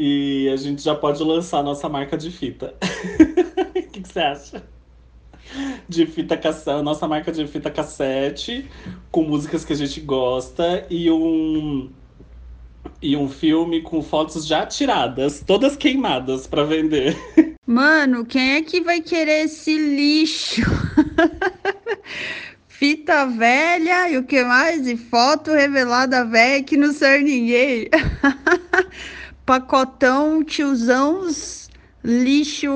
E a gente já pode lançar nossa marca de fita. O que, que você acha? De fita cassete, nossa marca de fita cassete, com músicas que a gente gosta e um e um filme com fotos já tiradas, todas queimadas para vender. Mano, quem é que vai querer esse lixo? Fita velha e o que mais? E foto revelada velha que não serve ninguém. Pacotão, tiozão, lixo,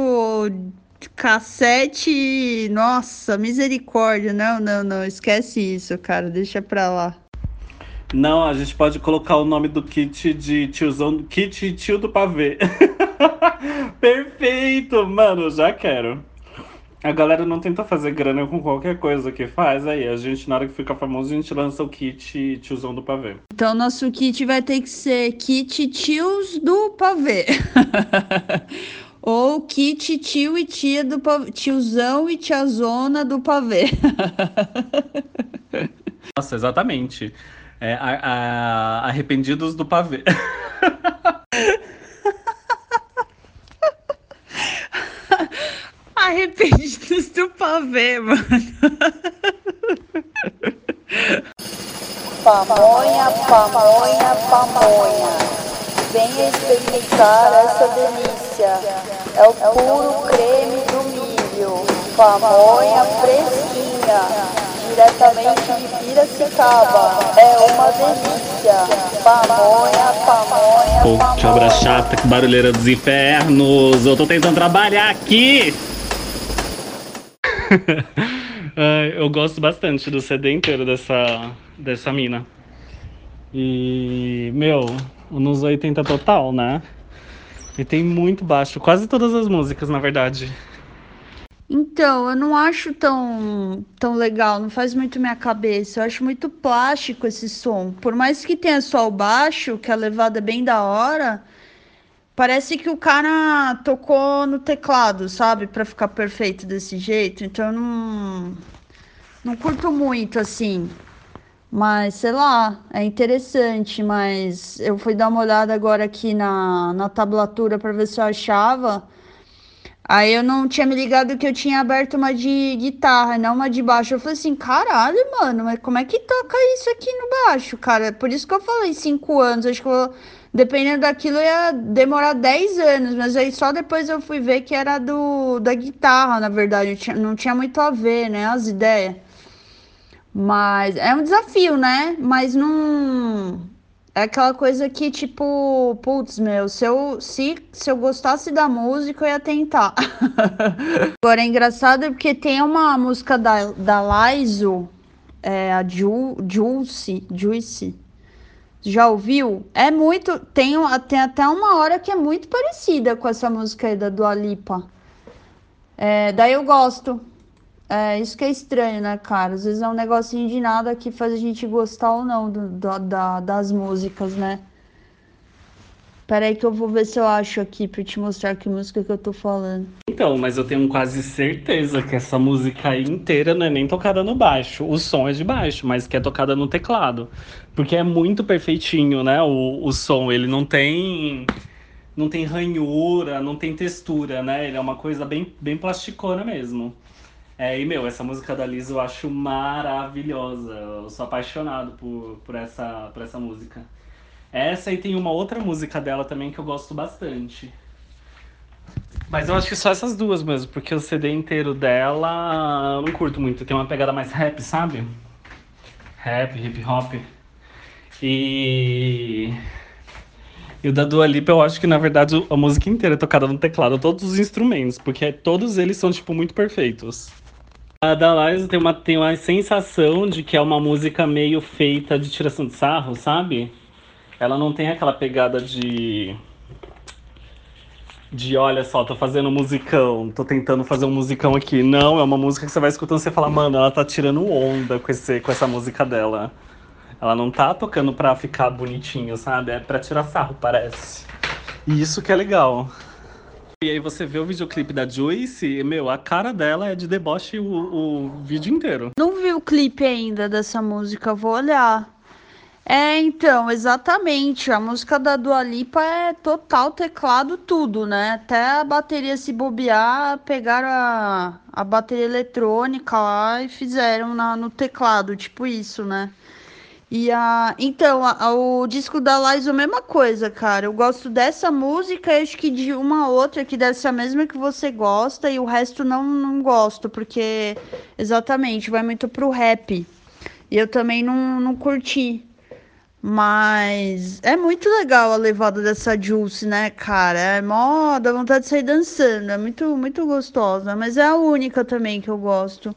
cassete. Nossa, misericórdia. Não, não, não. Esquece isso, cara. Deixa pra lá. Não, a gente pode colocar o nome do kit de tiozão, kit tio do pavê. Perfeito, mano, já quero. A galera não tenta fazer grana com qualquer coisa que faz, aí a gente, na hora que fica famoso, a gente lança o kit tiozão do pavê. Então, nosso kit vai ter que ser kit tios do pavê. Ou kit tio e tia do pavê. Tiozão e tiazona do pavê. Nossa, exatamente. É, a, a, arrependidos do pavê. arrependidos do pavê, mano. Pamonha, pamonha, pamonha. Venha experimentar essa delícia. É o puro creme do milho. Pamonha fresquinha diretamente de Piracicaba. É uma delícia. Pamonha, pamonha, Pô, pamonha. que obra chata, que barulheira dos infernos. Eu tô tentando trabalhar aqui. Eu gosto bastante do CD inteiro dessa, dessa mina. E, meu, nos 80 total, né? E tem muito baixo, quase todas as músicas, na verdade. Então, eu não acho tão, tão legal, não faz muito minha cabeça. Eu acho muito plástico esse som. Por mais que tenha só o baixo, que a levada é bem da hora, parece que o cara tocou no teclado, sabe? Pra ficar perfeito desse jeito. Então, eu não, não curto muito assim. Mas, sei lá, é interessante. Mas eu fui dar uma olhada agora aqui na, na tablatura pra ver se eu achava. Aí eu não tinha me ligado que eu tinha aberto uma de guitarra, não uma de baixo. Eu falei assim, caralho, mano, mas como é que toca isso aqui no baixo, cara? Por isso que eu falei cinco anos. Acho que eu, dependendo daquilo ia demorar 10 anos, mas aí só depois eu fui ver que era do da guitarra, na verdade. Não tinha muito a ver, né, as ideias. Mas é um desafio, né? Mas não. É aquela coisa que, tipo, putz, meu, se eu, se, se eu gostasse da música, eu ia tentar. Agora é engraçado porque tem uma música da, da Laiso, é, a Ju, Juicy, Juicy. Já ouviu? É muito. Tem, tem até uma hora que é muito parecida com essa música aí da Dua Lipa. É, daí eu gosto. É, isso que é estranho, né, cara? Às vezes é um negocinho de nada que faz a gente gostar ou não do, do, da, das músicas, né? Pera aí que eu vou ver se eu acho aqui pra te mostrar que música que eu tô falando. Então, mas eu tenho quase certeza que essa música aí inteira não é nem tocada no baixo. O som é de baixo, mas que é tocada no teclado. Porque é muito perfeitinho, né? O, o som, ele não tem. Não tem ranhura, não tem textura, né? Ele é uma coisa bem, bem plasticona mesmo. É, e meu, essa música da Liz eu acho maravilhosa. Eu sou apaixonado por, por, essa, por essa música. Essa e tem uma outra música dela também que eu gosto bastante. Mas eu acho que só essas duas mesmo, porque o CD inteiro dela eu não curto muito. Tem uma pegada mais rap, sabe? Rap, hip hop. E. E o da Dua Lipa, eu acho que na verdade a música inteira é tocada no teclado, todos os instrumentos, porque todos eles são tipo muito perfeitos. A da Liza tem uma, tem uma sensação de que é uma música meio feita de tiração de sarro, sabe? Ela não tem aquela pegada de. De olha só, tô fazendo musicão, tô tentando fazer um musicão aqui. Não, é uma música que você vai escutando e você fala, mano, ela tá tirando onda com, esse, com essa música dela. Ela não tá tocando pra ficar bonitinho, sabe? É pra tirar sarro, parece. E isso que é legal. E aí você vê o videoclipe da Joyce, e, meu, a cara dela é de deboche o, o vídeo inteiro. Não vi o clipe ainda dessa música, vou olhar. É, então, exatamente. A música da Dua Lipa é total teclado, tudo, né? Até a bateria se bobear, pegaram a, a bateria eletrônica lá e fizeram na, no teclado, tipo isso, né? E a, então, a, a, o disco da Liza, a mesma coisa, cara. Eu gosto dessa música e acho que de uma outra que deve ser a mesma que você gosta e o resto não, não gosto, porque exatamente vai muito pro rap. E eu também não, não curti. Mas é muito legal a levada dessa Juice, né, cara? É mó, dá vontade de sair dançando. É muito, muito gostosa. Mas é a única também que eu gosto.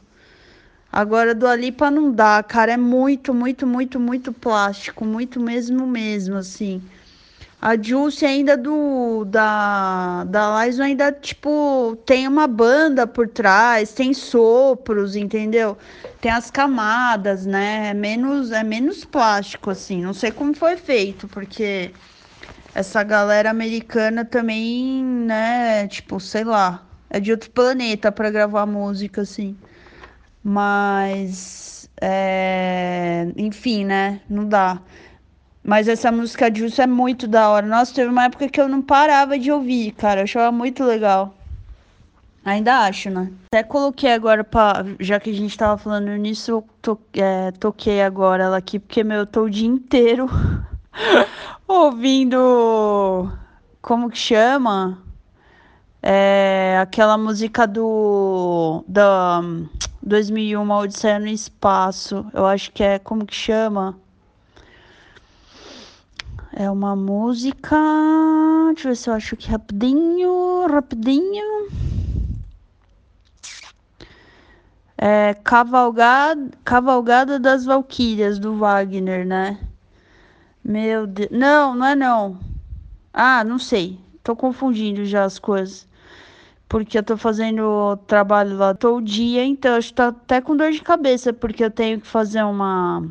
Agora do Alipa não dá, cara, é muito, muito, muito, muito plástico, muito mesmo, mesmo, assim. A Juicy ainda do da da Liza ainda tipo tem uma banda por trás, tem sopros, entendeu? Tem as camadas, né? É menos é menos plástico assim. Não sei como foi feito, porque essa galera americana também, né, tipo, sei lá, é de outro planeta para gravar música assim. Mas, é, enfim, né? Não dá. Mas essa música Juice é muito da hora. Nossa, teve uma época que eu não parava de ouvir, cara. Eu achava muito legal. Ainda acho, né? Até coloquei agora, pra, já que a gente tava falando nisso, eu to, é, toquei agora ela aqui, porque, meu, eu tô o dia inteiro ouvindo. Como que chama? É, aquela música do. Da. 2001, Odisseia no Espaço. Eu acho que é. Como que chama? É uma música. Deixa eu ver se eu acho aqui rapidinho. Rapidinho. É Cavalgada, Cavalgada das Valquírias, do Wagner, né? Meu Deus. Não, não é não. Ah, não sei. Tô confundindo já as coisas porque eu tô fazendo trabalho lá todo dia, então eu estou até com dor de cabeça, porque eu tenho que fazer uma,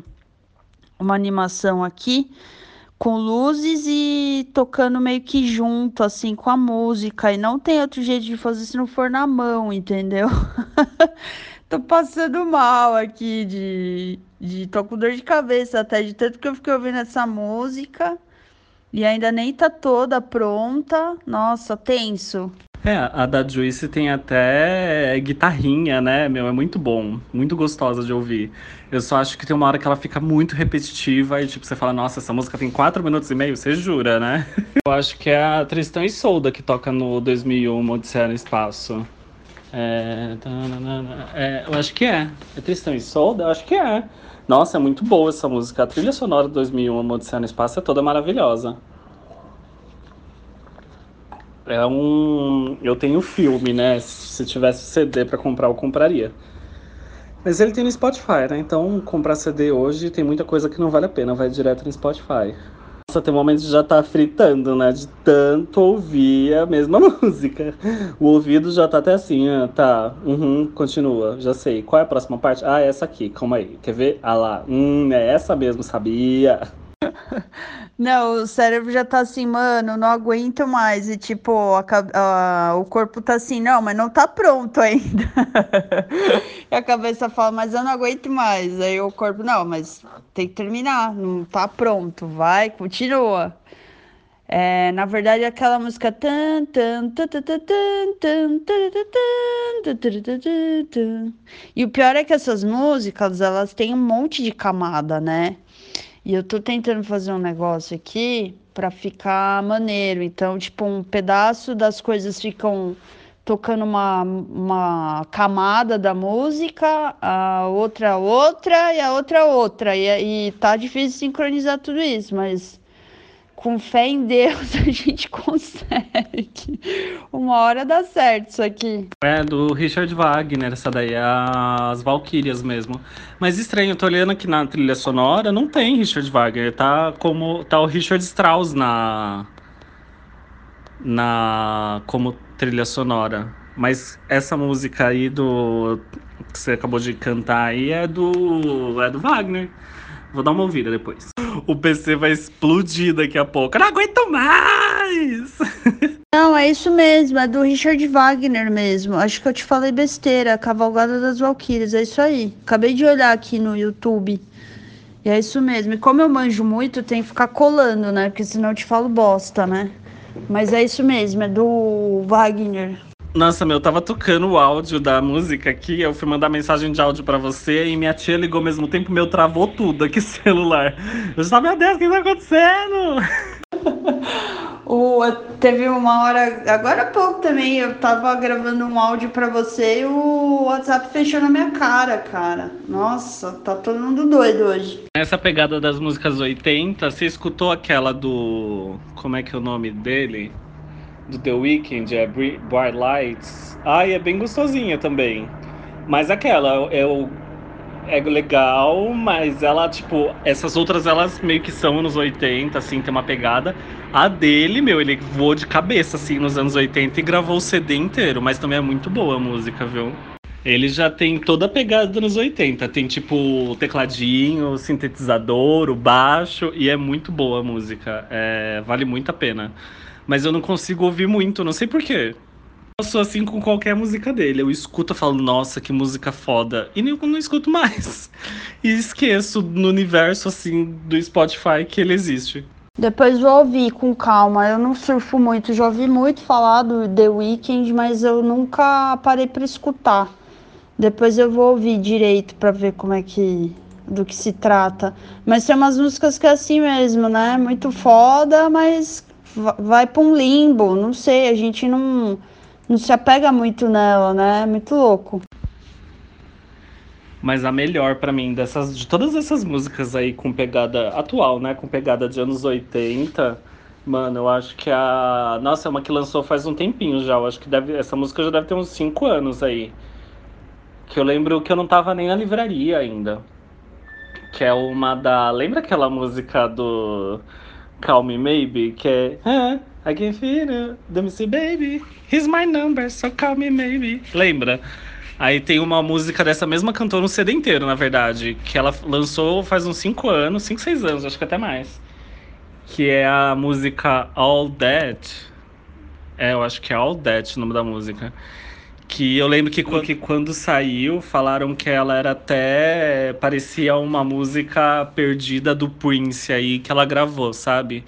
uma animação aqui com luzes e tocando meio que junto, assim, com a música. E não tem outro jeito de fazer se não for na mão, entendeu? tô passando mal aqui de, de. tô com dor de cabeça até, de tanto que eu fiquei ouvindo essa música. E ainda nem tá toda pronta. Nossa, tenso. É, a da Juice tem até guitarrinha, né? Meu, é muito bom, muito gostosa de ouvir. Eu só acho que tem uma hora que ela fica muito repetitiva e, tipo, você fala, nossa, essa música tem 4 minutos e meio, você jura, né? Eu acho que é a Tristão e Solda que toca no 2001, Odisseia no Espaço. É... é... eu acho que é. É Tristão e Solda? Eu acho que é. Nossa, é muito boa essa música. A trilha sonora de 2001, Odisseia no Espaço, é toda maravilhosa. É um. Eu tenho filme, né? Se tivesse CD para comprar, eu compraria. Mas ele tem no Spotify, né? Então, comprar CD hoje tem muita coisa que não vale a pena, vai direto no Spotify. Nossa, tem momentos de já tá fritando, né? De tanto ouvir a mesma música. O ouvido já tá até assim, ah, tá, uhum, continua, já sei. Qual é a próxima parte? Ah, é essa aqui, calma aí. Quer ver? Ah lá, hum, é essa mesmo, sabia? Não, o cérebro já tá assim, mano, não aguento mais. E tipo, a, a, o corpo tá assim, não, mas não tá pronto ainda. e a cabeça fala, mas eu não aguento mais. Aí o corpo, não, mas tem que terminar, não tá pronto, vai, continua. É, na verdade, aquela música. E o pior é que essas músicas, elas têm um monte de camada, né? E eu tô tentando fazer um negócio aqui para ficar maneiro. Então, tipo, um pedaço das coisas ficam tocando uma, uma camada da música, a outra outra e a outra outra. E, e tá difícil sincronizar tudo isso, mas com fé em Deus a gente consegue. Uma hora dá certo isso aqui. É, do Richard Wagner, essa daí, é as Valkyrias mesmo. Mas estranho, eu tô olhando aqui na trilha sonora, não tem Richard Wagner, tá como tá o Richard Strauss na na como trilha sonora. Mas essa música aí do que você acabou de cantar aí é do é do Wagner. Vou dar uma ouvida depois. O PC vai explodir daqui a pouco. Eu não aguento mais! Não, é isso mesmo, é do Richard Wagner mesmo. Acho que eu te falei besteira, Cavalgada das Valquírias, é isso aí. Acabei de olhar aqui no YouTube. E é isso mesmo. E como eu manjo muito, tem que ficar colando, né? Porque senão eu te falo bosta, né? Mas é isso mesmo, é do Wagner. Nossa, meu, eu tava tocando o áudio da música aqui, eu fui mandar mensagem de áudio para você e minha tia ligou ao mesmo tempo, meu, travou tudo aqui celular. Eu já meu Deus, o que tá acontecendo? o, teve uma hora, agora há pouco também, eu tava gravando um áudio para você e o WhatsApp fechou na minha cara, cara. Nossa, tá todo mundo doido hoje. Essa pegada das músicas 80, você escutou aquela do. Como é que é o nome dele? Do The Weeknd, é Bright Lights. Ai, é bem gostosinha também. Mas aquela, é, o, é legal, mas ela, tipo, essas outras elas meio que são anos 80, assim, tem uma pegada. A dele, meu, ele voou de cabeça, assim, nos anos 80 e gravou o CD inteiro, mas também é muito boa a música, viu? Ele já tem toda a pegada dos anos 80. Tem tipo o tecladinho, o sintetizador, o baixo, e é muito boa a música. É, vale muito a pena mas eu não consigo ouvir muito, não sei porquê. Eu sou assim com qualquer música dele. Eu escuto e falo, nossa, que música foda. E nem, não escuto mais. E esqueço no universo, assim, do Spotify que ele existe. Depois vou ouvir com calma. Eu não surfo muito. Já ouvi muito falar do The Weeknd, mas eu nunca parei para escutar. Depois eu vou ouvir direito para ver como é que do que se trata. Mas tem umas músicas que é assim mesmo, né? Muito foda, mas vai para um limbo, não sei, a gente não, não se apega muito nela, né? É muito louco. Mas a melhor para mim dessas de todas essas músicas aí com pegada atual, né, com pegada de anos 80, mano, eu acho que a nossa, é uma que lançou faz um tempinho já, eu acho que deve essa música já deve ter uns 5 anos aí. Que eu lembro que eu não tava nem na livraria ainda. Que é uma da, lembra aquela música do Call Me Maybe, que é ah, I can feel it, see baby, here's my number, so call me maybe. Lembra? Aí tem uma música dessa mesma cantora, um CD inteiro, na verdade, que ela lançou faz uns 5 anos, 5, 6 anos, acho que até mais. Que é a música All That. É, eu acho que é All That o nome da música. Que eu lembro que, que quando saiu, falaram que ela era até. parecia uma música perdida do Prince aí que ela gravou, sabe?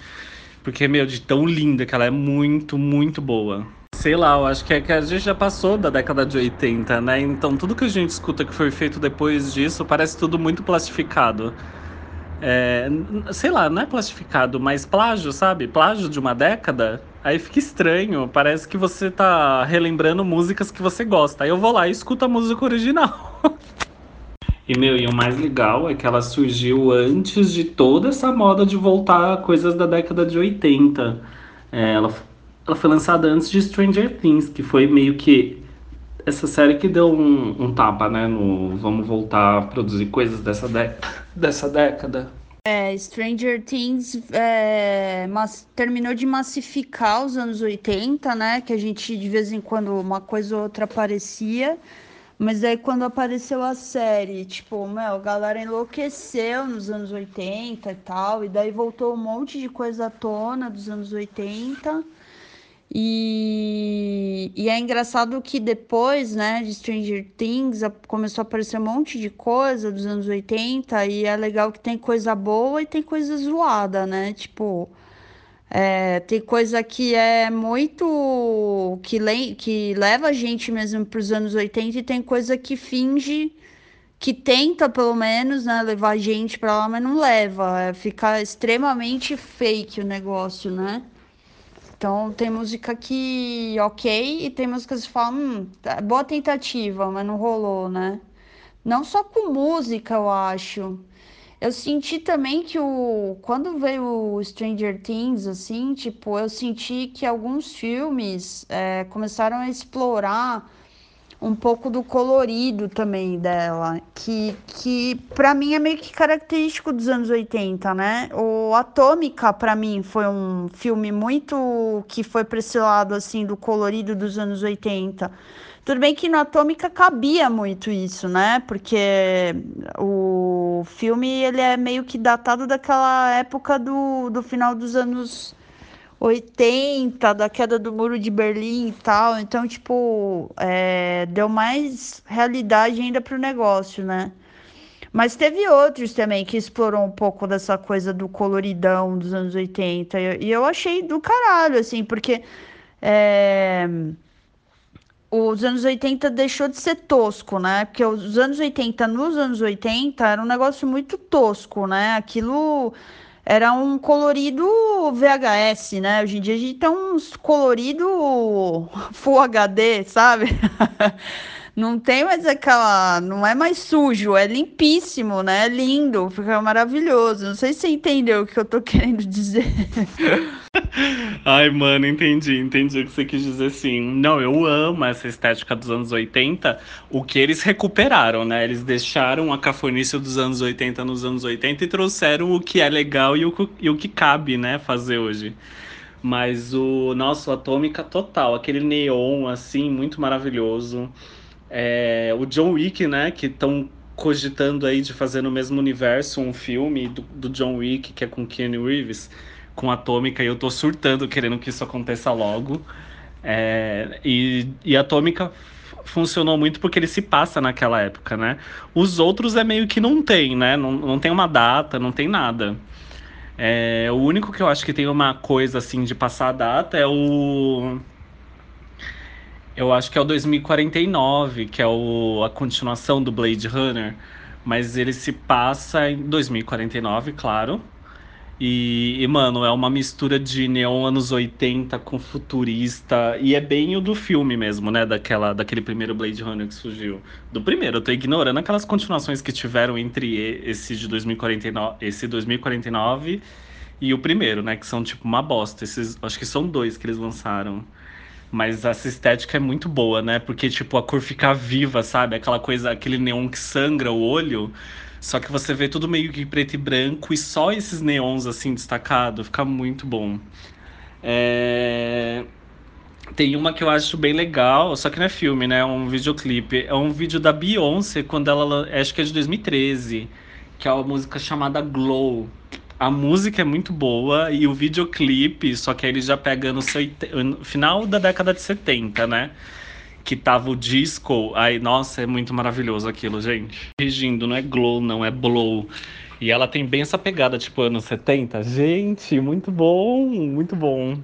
Porque, meu, de tão linda que ela é muito, muito boa. Sei lá, eu acho que, é que a gente já passou da década de 80, né? Então tudo que a gente escuta que foi feito depois disso parece tudo muito plastificado. É, sei lá, não é plastificado, mas plágio, sabe? Plágio de uma década. Aí fica estranho, parece que você tá relembrando músicas que você gosta. Aí eu vou lá e escuto a música original. e meu, e o mais legal é que ela surgiu antes de toda essa moda de voltar a coisas da década de 80. É, ela, ela foi lançada antes de Stranger Things, que foi meio que essa série que deu um, um tapa, né? No vamos voltar a produzir coisas dessa, dessa década. É, Stranger Things é, mas, terminou de massificar os anos 80, né? Que a gente de vez em quando uma coisa ou outra aparecia. Mas aí quando apareceu a série, tipo, meu, a galera enlouqueceu nos anos 80 e tal. E daí voltou um monte de coisa à tona dos anos 80. E, e é engraçado que depois, né, de Stranger Things, começou a aparecer um monte de coisa dos anos 80, e é legal que tem coisa boa e tem coisa zoada, né? Tipo, é, tem coisa que é muito. que, le, que leva a gente mesmo para os anos 80, e tem coisa que finge. que tenta, pelo menos, né, levar a gente para lá, mas não leva. É, fica extremamente fake o negócio, né? Então tem música que ok e tem músicas que falam, hum, tá, boa tentativa, mas não rolou, né? Não só com música, eu acho. Eu senti também que o quando veio o Stranger Things, assim, tipo, eu senti que alguns filmes é, começaram a explorar um pouco do colorido também dela, que, que para mim é meio que característico dos anos 80, né? O Atômica, para mim, foi um filme muito que foi para esse lado, assim, do colorido dos anos 80. Tudo bem que no Atômica cabia muito isso, né? Porque o filme, ele é meio que datado daquela época do, do final dos anos 80, da queda do muro de Berlim e tal. Então, tipo, é, deu mais realidade ainda pro negócio, né? Mas teve outros também que explorou um pouco dessa coisa do coloridão dos anos 80. E eu achei do caralho, assim, porque é, os anos 80 deixou de ser tosco, né? Porque os anos 80, nos anos 80, era um negócio muito tosco, né? Aquilo era um colorido VHS, né? Hoje em dia a gente tem uns colorido Full HD, sabe? não tem mais aquela. Não é mais sujo, é limpíssimo, né? É lindo, fica maravilhoso. Não sei se você entendeu o que eu tô querendo dizer. Ai, mano, entendi, entendi o que você quis dizer sim. Não, eu amo essa estética dos anos 80, o que eles recuperaram, né? Eles deixaram a cafonice dos anos 80 nos anos 80 e trouxeram o que é legal e o, e o que cabe, né, fazer hoje. Mas o nosso Atômica total, aquele neon assim, muito maravilhoso. É, o John Wick, né, que estão cogitando aí de fazer no mesmo universo um filme do, do John Wick, que é com Keanu Reeves, com Atômica, e eu tô surtando querendo que isso aconteça logo. É, e, e Atômica funcionou muito porque ele se passa naquela época, né? Os outros é meio que não tem, né? Não, não tem uma data, não tem nada. É, o único que eu acho que tem uma coisa assim de passar a data é o eu acho que é o 2049, que é o, a continuação do Blade Runner. Mas ele se passa em 2049, claro. E, e, mano, é uma mistura de neon anos 80 com futurista. E é bem o do filme mesmo, né? Daquela, daquele primeiro Blade Runner que surgiu. Do primeiro, eu tô ignorando aquelas continuações que tiveram entre esse de 2049, esse 2049 e o primeiro, né? Que são tipo uma bosta. Esses, acho que são dois que eles lançaram. Mas essa estética é muito boa, né? Porque, tipo, a cor fica viva, sabe? Aquela coisa, aquele neon que sangra o olho. Só que você vê tudo meio que preto e branco e só esses neons, assim, destacados. Fica muito bom. É... Tem uma que eu acho bem legal, só que não é filme, né? É um videoclipe. É um vídeo da Beyoncé, quando ela. Acho que é de 2013. Que é uma música chamada Glow. A música é muito boa e o videoclipe, só que aí eles já pegando no final da década de 70, né? Que tava o disco. Aí, nossa, é muito maravilhoso aquilo, gente. Corrigindo, não é glow, não, é blow. E ela tem bem essa pegada, tipo, anos 70. Gente, muito bom, muito bom.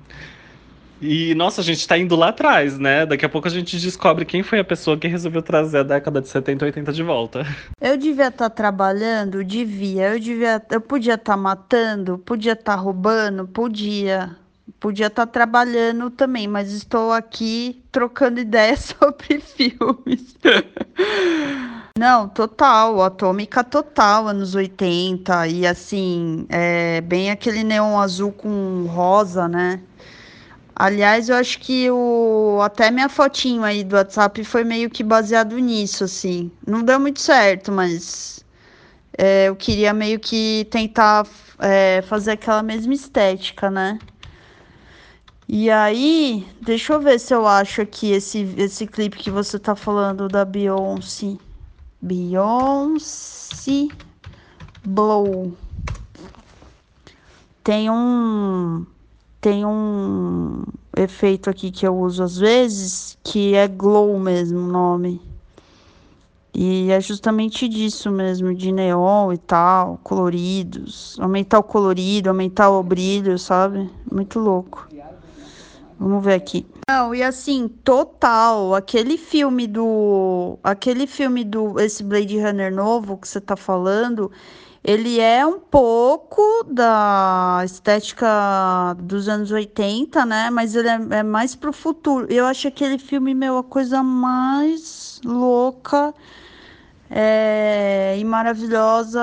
E, nossa, a gente tá indo lá atrás, né? Daqui a pouco a gente descobre quem foi a pessoa que resolveu trazer a década de 70 e 80 de volta. Eu devia estar tá trabalhando? Devia. Eu devia. Eu podia estar tá matando? Podia estar tá roubando? Podia. Podia estar tá trabalhando também, mas estou aqui trocando ideias sobre filmes. Não, total, atômica total, anos 80, e assim, é bem aquele neon azul com rosa, né? Aliás, eu acho que o até minha fotinho aí do WhatsApp foi meio que baseado nisso, assim. Não deu muito certo, mas é, eu queria meio que tentar é, fazer aquela mesma estética, né? E aí, deixa eu ver se eu acho aqui esse, esse clipe que você tá falando da Beyoncé. Beyoncé Blow. Tem um tem um efeito aqui que eu uso às vezes, que é glow mesmo o nome. E é justamente disso mesmo, de neon e tal, coloridos. Aumentar o colorido, aumentar o brilho, sabe? Muito louco. Vamos ver aqui. Não, e assim, total, aquele filme do. Aquele filme do. Esse Blade Runner novo que você tá falando, ele é um pouco da estética dos anos 80, né? Mas ele é, é mais pro futuro. Eu acho aquele filme, meu, a coisa mais louca é, e maravilhosa.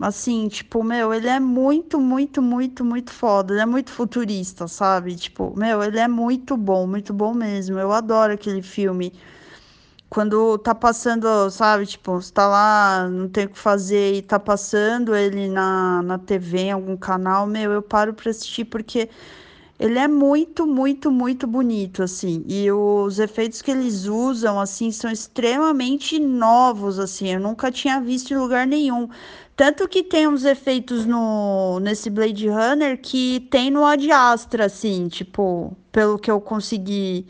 Assim, tipo, meu, ele é muito, muito, muito, muito foda. Ele é muito futurista, sabe? Tipo, meu, ele é muito bom, muito bom mesmo. Eu adoro aquele filme quando tá passando, sabe, tipo, você tá lá, não tem o que fazer e tá passando ele na, na TV, em algum canal, meu, eu paro pra assistir porque ele é muito, muito, muito bonito, assim. E os efeitos que eles usam, assim, são extremamente novos, assim. Eu nunca tinha visto em lugar nenhum. Tanto que tem uns efeitos no nesse Blade Runner que tem no Ad Astra, assim, tipo, pelo que eu consegui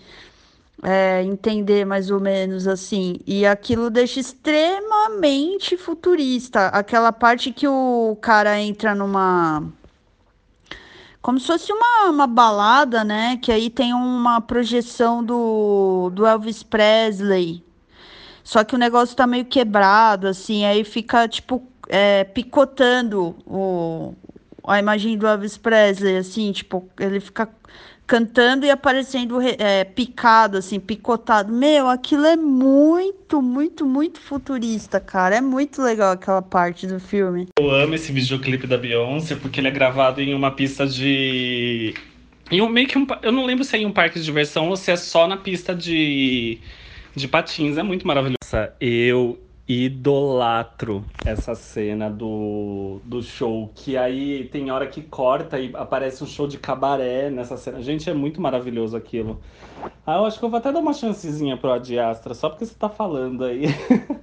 é, entender mais ou menos assim. E aquilo deixa extremamente futurista. Aquela parte que o cara entra numa. Como se fosse uma, uma balada, né? Que aí tem uma projeção do, do Elvis Presley. Só que o negócio tá meio quebrado, assim, aí fica, tipo, é, picotando o, a imagem do Elvis Presley, assim, tipo, ele fica cantando e aparecendo é, picado, assim, picotado. Meu, aquilo é muito, muito, muito futurista, cara. É muito legal aquela parte do filme. Eu amo esse videoclipe da Beyoncé porque ele é gravado em uma pista de. Em um, meio que um, eu não lembro se é em um parque de diversão ou se é só na pista de, de patins. É muito maravilhoso. Eu idolatro essa cena do, do show. Que aí tem hora que corta e aparece um show de cabaré nessa cena. Gente, é muito maravilhoso aquilo. Ah, eu acho que eu vou até dar uma chancezinha pro Adiastra, só porque você tá falando aí.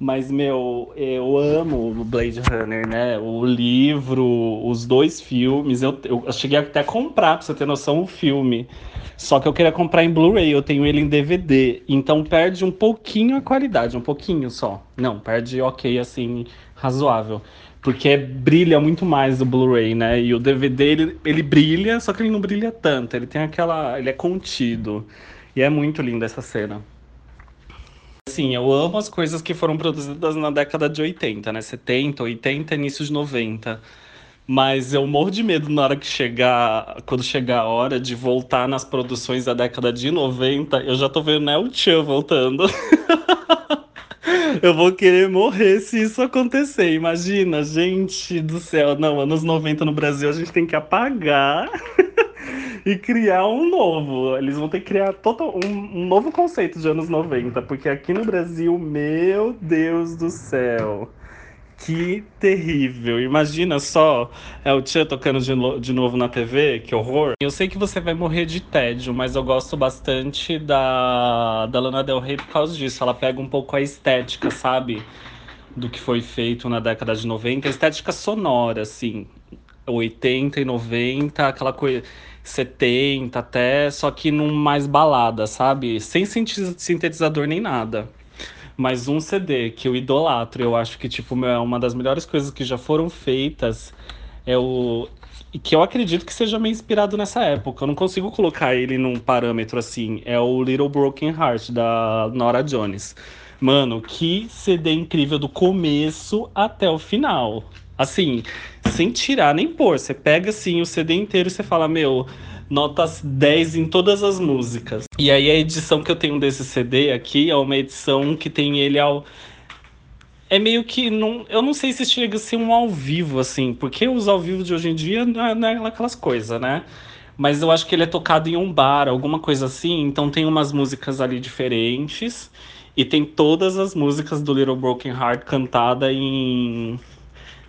Mas, meu, eu amo o Blade Runner, né? O livro, os dois filmes. Eu, eu cheguei até a comprar, pra você ter noção, o filme. Só que eu queria comprar em Blu-ray, eu tenho ele em DVD. Então perde um pouquinho a qualidade, um pouquinho só. Não, perde ok, assim, razoável. Porque brilha muito mais o Blu-ray, né? E o DVD ele, ele brilha, só que ele não brilha tanto. Ele tem aquela. Ele é contido. E é muito linda essa cena. Assim, eu amo as coisas que foram produzidas na década de 80, né? 70, 80, início de 90. Mas eu morro de medo na hora que chegar, quando chegar a hora de voltar nas produções da década de 90, eu já tô vendo né, o Chan voltando. eu vou querer morrer se isso acontecer. Imagina, gente do céu. Não, anos 90 no Brasil a gente tem que apagar e criar um novo. Eles vão ter que criar total, um, um novo conceito de anos 90, porque aqui no Brasil, meu Deus do céu. Que terrível. Imagina só é o Tia tocando de, de novo na TV, que horror. Eu sei que você vai morrer de tédio, mas eu gosto bastante da, da Lana Del Rey por causa disso. Ela pega um pouco a estética, sabe? Do que foi feito na década de 90. A estética sonora, assim. 80 e 90, aquela coisa. 70 até, só que num mais balada, sabe? Sem sintetizador nem nada. Mas um CD que eu idolatro, eu acho que, tipo, é uma das melhores coisas que já foram feitas. É o. Que eu acredito que seja meio inspirado nessa época. Eu não consigo colocar ele num parâmetro assim. É o Little Broken Heart, da Nora Jones. Mano, que CD incrível do começo até o final. Assim, sem tirar nem pôr. Você pega assim o CD inteiro e você fala, meu, notas 10 em todas as músicas. E aí a edição que eu tenho desse CD aqui é uma edição que tem ele ao é meio que não, eu não sei se chega a ser um ao vivo assim, porque os ao vivo de hoje em dia não é, não é aquelas coisas, né? Mas eu acho que ele é tocado em um bar, alguma coisa assim, então tem umas músicas ali diferentes e tem todas as músicas do Little Broken Heart cantada em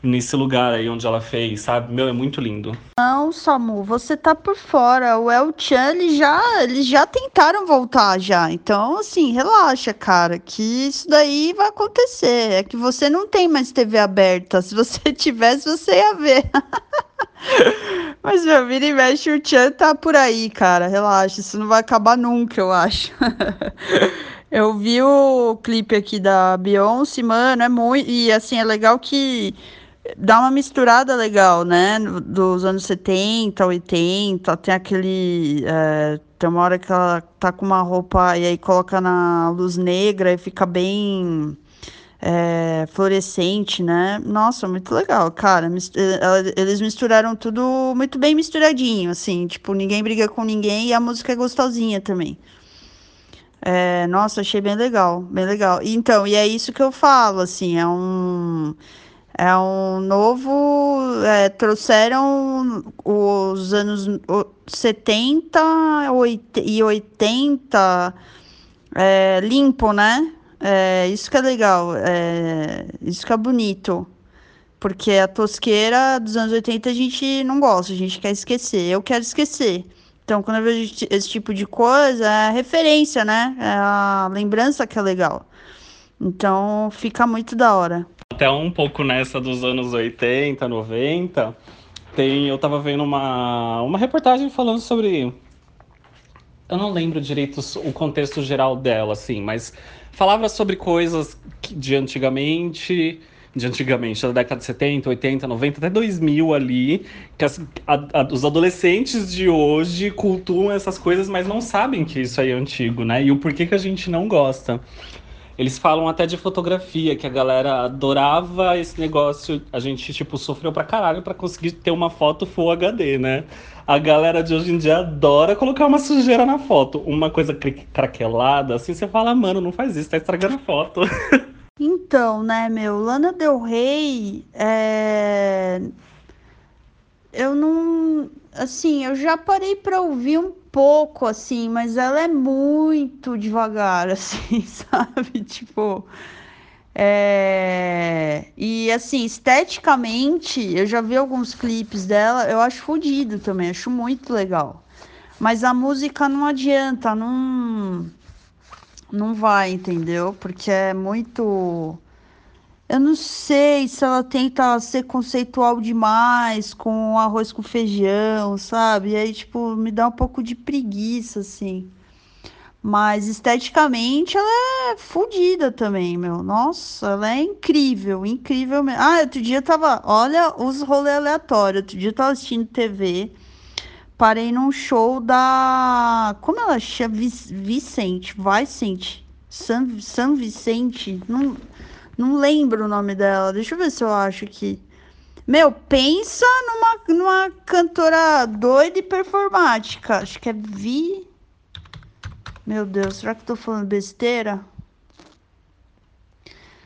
nesse lugar aí onde ela fez, sabe? Meu, é muito lindo. Não, Samu, você tá por fora. O El Chan, eles já, eles já tentaram voltar já. Então, assim, relaxa, cara, que isso daí vai acontecer. É que você não tem mais TV aberta. Se você tivesse, você ia ver. Mas, meu, vira e mexe, o Chan tá por aí, cara. Relaxa, isso não vai acabar nunca, eu acho. Eu vi o clipe aqui da Beyoncé, mano, é muito. E assim, é legal que dá uma misturada legal, né? Dos anos 70, 80, tem aquele. É, tem uma hora que ela tá com uma roupa e aí coloca na luz negra e fica bem é, fluorescente, né? Nossa, muito legal, cara. É, eles misturaram tudo muito bem misturadinho, assim, tipo, ninguém briga com ninguém e a música é gostosinha também. É, nossa, achei bem legal, bem legal. Então, e é isso que eu falo, assim, é um é um novo. É, trouxeram os anos 70 e 80 é, limpo, né? É, isso que é legal, é, isso que é bonito. Porque a tosqueira dos anos 80 a gente não gosta, a gente quer esquecer. Eu quero esquecer. Então, quando eu vejo esse tipo de coisa, é referência, né? É a lembrança que é legal. Então, fica muito da hora até um pouco nessa dos anos 80, 90, tem, eu tava vendo uma, uma reportagem falando sobre Eu não lembro direito o contexto geral dela, assim, mas falava sobre coisas de antigamente, de antigamente, da década de 70, 80, 90, até 2000 ali, que as, a, a, os adolescentes de hoje cultuam essas coisas, mas não sabem que isso aí é antigo, né? E o porquê que a gente não gosta. Eles falam até de fotografia, que a galera adorava esse negócio. A gente, tipo, sofreu pra caralho pra conseguir ter uma foto Full HD, né? A galera de hoje em dia adora colocar uma sujeira na foto. Uma coisa craquelada, assim, você fala, mano, não faz isso, tá estragando a foto. Então, né, meu, Lana Del Rey, é... eu não, assim, eu já parei para ouvir um pouco, assim, mas ela é muito devagar, assim, sabe? Tipo. É... E assim, esteticamente, eu já vi alguns clipes dela, eu acho fodido também, acho muito legal. Mas a música não adianta, não. Não vai, entendeu? Porque é muito eu não sei se ela tenta ser conceitual demais com arroz com feijão, sabe? E aí, tipo, me dá um pouco de preguiça, assim. Mas esteticamente ela é fodida também, meu. Nossa, ela é incrível, incrível mesmo. Ah, outro dia eu tava. Olha os rolês aleatórios. Outro dia eu tava assistindo TV. Parei num show da. Como ela chama? Vicente. Vicente. San, San Vicente. Não. Não lembro o nome dela. Deixa eu ver se eu acho aqui. Meu, pensa numa, numa cantora doida e performática. Acho que é Vi. Meu Deus, será que eu tô falando besteira?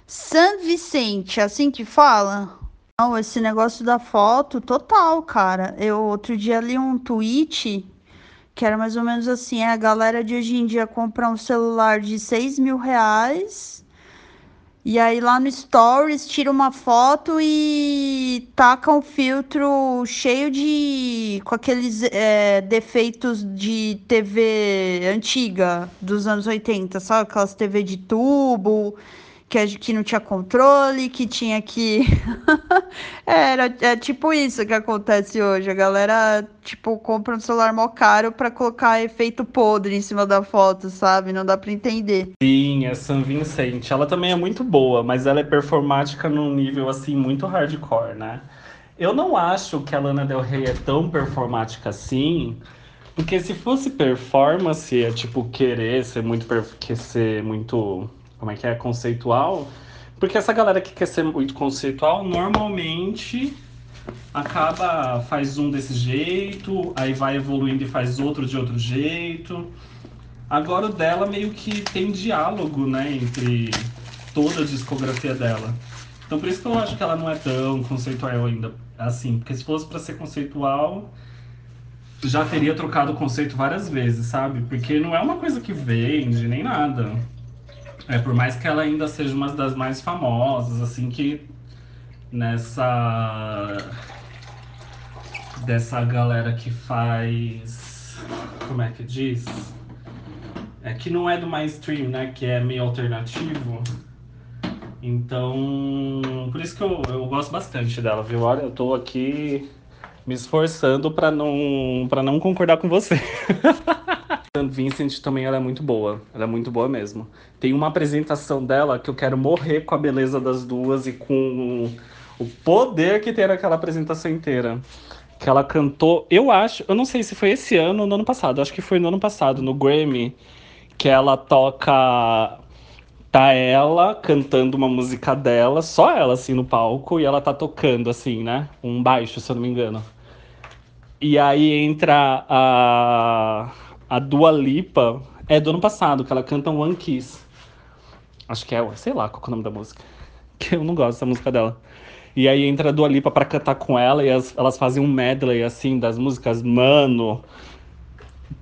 San Vicente, é assim que fala? Não, esse negócio da foto, total, cara. Eu outro dia li um tweet que era mais ou menos assim: é, a galera de hoje em dia compra um celular de 6 mil reais e aí lá no Stories tira uma foto e taca um filtro cheio de. com aqueles é, defeitos de TV antiga dos anos 80, sabe? Aquelas TV de tubo que, que não tinha controle, que tinha que. Era é tipo isso que acontece hoje. A galera, tipo, compra um celular mó caro pra colocar efeito podre em cima da foto, sabe? Não dá pra entender. Sim, é San Vicente. Ela também é muito boa, mas ela é performática num nível, assim, muito hardcore, né? Eu não acho que a Lana Del Rey é tão performática assim. Porque se fosse performance, é tipo querer ser muito, quer ser muito como é que é, conceitual, porque essa galera que quer ser muito conceitual, normalmente acaba, faz um desse jeito, aí vai evoluindo e faz outro de outro jeito. Agora o dela meio que tem diálogo, né, entre toda a discografia dela. Então por isso que eu acho que ela não é tão conceitual ainda, assim, porque se fosse para ser conceitual, já teria trocado o conceito várias vezes, sabe? Porque não é uma coisa que vende nem nada. É, por mais que ela ainda seja uma das mais famosas, assim, que nessa. dessa galera que faz. como é que diz? É que não é do mainstream, né? Que é meio alternativo. Então, por isso que eu, eu gosto bastante dela, viu? Olha, eu tô aqui me esforçando para não para não concordar com você. St. Vincent também ela é muito boa. Ela é muito boa mesmo. Tem uma apresentação dela que eu quero morrer com a beleza das duas e com o poder que tem naquela apresentação inteira. Que ela cantou, eu acho, eu não sei se foi esse ano ou no ano passado, acho que foi no ano passado, no Grammy, que ela toca. Tá ela cantando uma música dela, só ela assim no palco, e ela tá tocando assim, né? Um baixo, se eu não me engano. E aí entra a, a Dua Lipa, é do ano passado, que ela canta One Kiss. Acho que é, sei lá qual é o nome da música. Que eu não gosto dessa música dela. E aí entra a Dua Lipa pra cantar com ela e as, elas fazem um medley, assim, das músicas. Mano,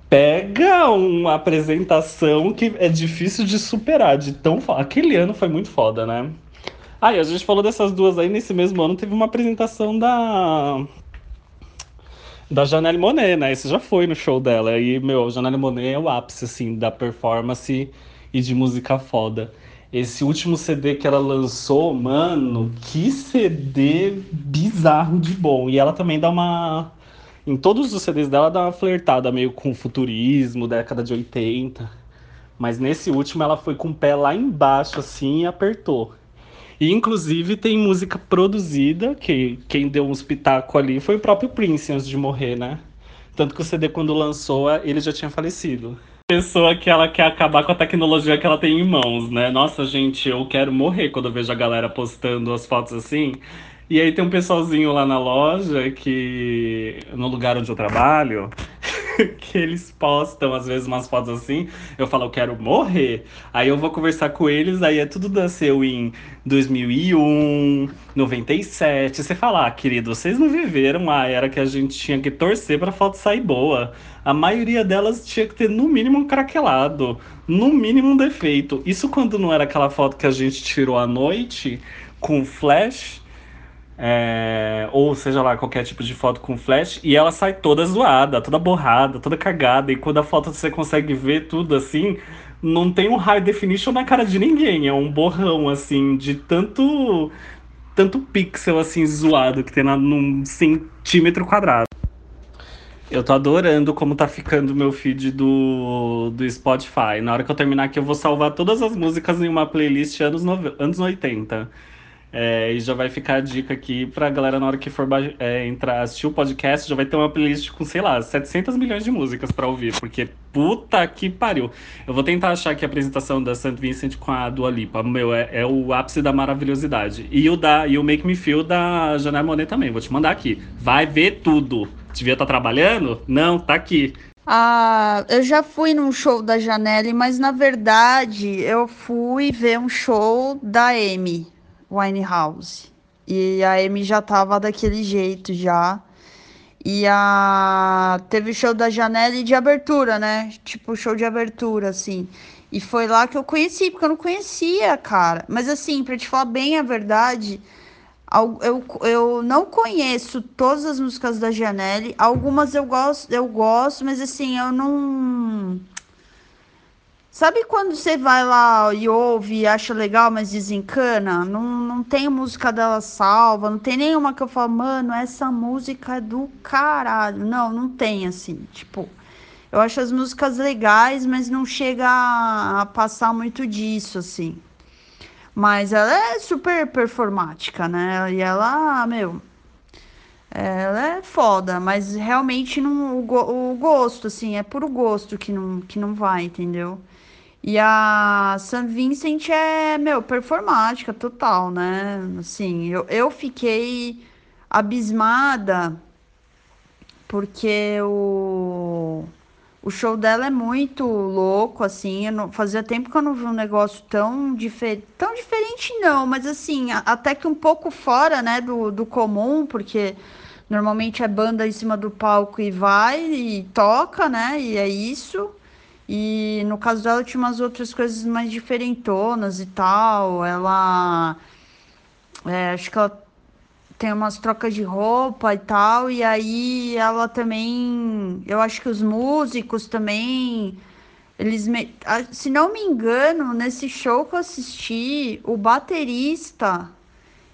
pega uma apresentação que é difícil de superar, de tão Aquele ano foi muito foda, né? Ah, a gente falou dessas duas aí, nesse mesmo ano teve uma apresentação da da Janelle Monet, né? Esse já foi no show dela. E, meu, Janelle Monet é o ápice, assim, da performance e de música foda. Esse último CD que ela lançou, mano, que CD bizarro de bom. E ela também dá uma. Em todos os CDs dela dá uma flertada meio com futurismo, década de 80. Mas nesse último ela foi com o pé lá embaixo, assim, e apertou. E inclusive tem música produzida, que quem deu um espetáculo ali foi o próprio Prince antes de morrer, né? Tanto que o CD, quando lançou, ele já tinha falecido. Pessoa que ela quer acabar com a tecnologia que ela tem em mãos, né? Nossa, gente, eu quero morrer quando eu vejo a galera postando as fotos assim. E aí tem um pessoalzinho lá na loja que. no lugar onde eu trabalho, que eles postam às vezes umas fotos assim, eu falo, eu quero morrer. Aí eu vou conversar com eles, aí é tudo nasceu em 2001, 97. Você fala, ah, querido, vocês não viveram a era que a gente tinha que torcer pra foto sair boa. A maioria delas tinha que ter no mínimo um craquelado, no mínimo um defeito. Isso quando não era aquela foto que a gente tirou à noite com flash é, ou seja lá, qualquer tipo de foto com flash, e ela sai toda zoada, toda borrada, toda cagada, e quando a foto você consegue ver tudo assim, não tem um high definition na cara de ninguém, é um borrão assim, de tanto tanto pixel assim zoado que tem na, num centímetro quadrado. Eu tô adorando como tá ficando o meu feed do, do Spotify. Na hora que eu terminar aqui, eu vou salvar todas as músicas em uma playlist anos, no, anos 80. É, e já vai ficar a dica aqui pra galera na hora que for é, entrar, assistir o podcast, já vai ter uma playlist com, sei lá, 700 milhões de músicas pra ouvir, porque puta que pariu. Eu vou tentar achar aqui a apresentação da St. Vincent com a Dua Lipa. Meu, é, é, o ápice da maravilhosidade. E o, da, e o Make Me Feel da Janelle Monet também, vou te mandar aqui. Vai ver tudo. Devia estar tá trabalhando? Não, tá aqui. Ah, eu já fui num show da Janelle, mas na verdade eu fui ver um show da Amy. Winehouse. E a Amy já tava daquele jeito já. E a teve show da Janelle de abertura, né? Tipo show de abertura assim. E foi lá que eu conheci, porque eu não conhecia, cara. Mas assim, para te falar bem a verdade, eu, eu não conheço todas as músicas da Janelle. Algumas eu gosto, eu gosto, mas assim, eu não Sabe quando você vai lá e ouve e acha legal, mas desencana? Não, não tem música dela salva, não tem nenhuma que eu falo, mano, essa música é do caralho. Não, não tem assim. Tipo, eu acho as músicas legais, mas não chega a, passar muito disso, assim. Mas ela é super performática, né? E ela, meu, ela é foda, mas realmente não, o, o gosto, assim, é puro gosto que não, que não vai, entendeu? E a San Vincent é, meu, performática total, né? Assim, eu, eu fiquei abismada porque o, o show dela é muito louco, assim. Não, fazia tempo que eu não vi um negócio tão, difer, tão diferente, não, mas assim, até que um pouco fora, né, do, do comum, porque normalmente é banda em cima do palco e vai e toca, né? E é isso. E no caso dela tinha umas outras coisas mais diferentonas e tal. Ela. É, acho que ela tem umas trocas de roupa e tal. E aí ela também. Eu acho que os músicos também. Eles me... Se não me engano, nesse show que eu assisti, o baterista,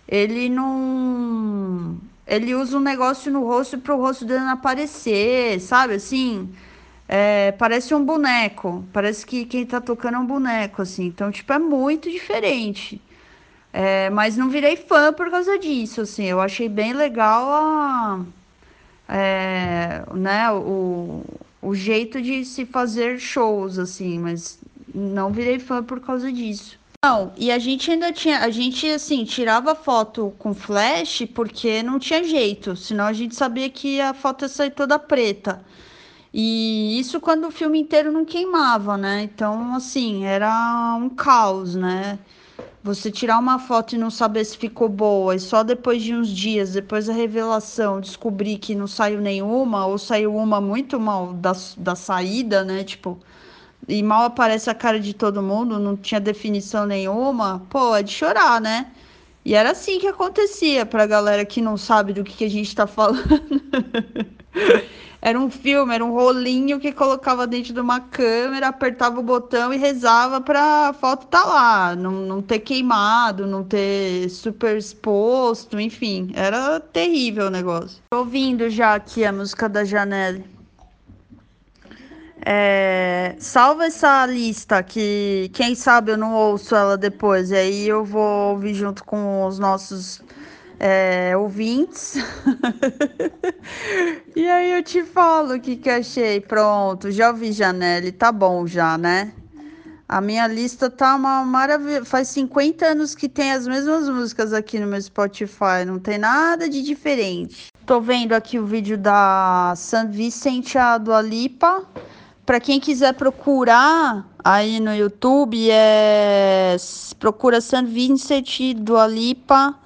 ele não. Ele usa um negócio no rosto para o rosto dele não aparecer, sabe? Assim. É, parece um boneco. Parece que quem tá tocando é um boneco, assim. Então, tipo, é muito diferente. É, mas não virei fã por causa disso, assim. Eu achei bem legal a, é, né, o, o jeito de se fazer shows, assim. Mas não virei fã por causa disso. Não, e a gente ainda tinha, a gente assim, tirava foto com flash porque não tinha jeito, senão a gente sabia que a foto ia sair toda preta. E isso quando o filme inteiro não queimava, né? Então, assim, era um caos, né? Você tirar uma foto e não saber se ficou boa, e só depois de uns dias, depois da revelação, descobrir que não saiu nenhuma, ou saiu uma muito mal da, da saída, né? Tipo, e mal aparece a cara de todo mundo, não tinha definição nenhuma, pô, é de chorar, né? E era assim que acontecia, pra galera que não sabe do que, que a gente tá falando. era um filme, era um rolinho que colocava dentro de uma câmera, apertava o botão e rezava pra foto estar tá lá, não, não ter queimado, não ter super exposto, enfim, era terrível o negócio. Tô ouvindo já aqui a música da Janelle. É, salva essa lista que quem sabe eu não ouço ela depois, e aí eu vou ouvir junto com os nossos é, ouvintes. e aí eu te falo o que, que achei. Pronto, já ouvi Janelle, tá bom já, né? A minha lista tá uma maravilha. Faz 50 anos que tem as mesmas músicas aqui no meu Spotify, não tem nada de diferente. Tô vendo aqui o vídeo da San Vicente, a do Alipa. Para quem quiser procurar aí no YouTube, é procura San Vincent do Alipa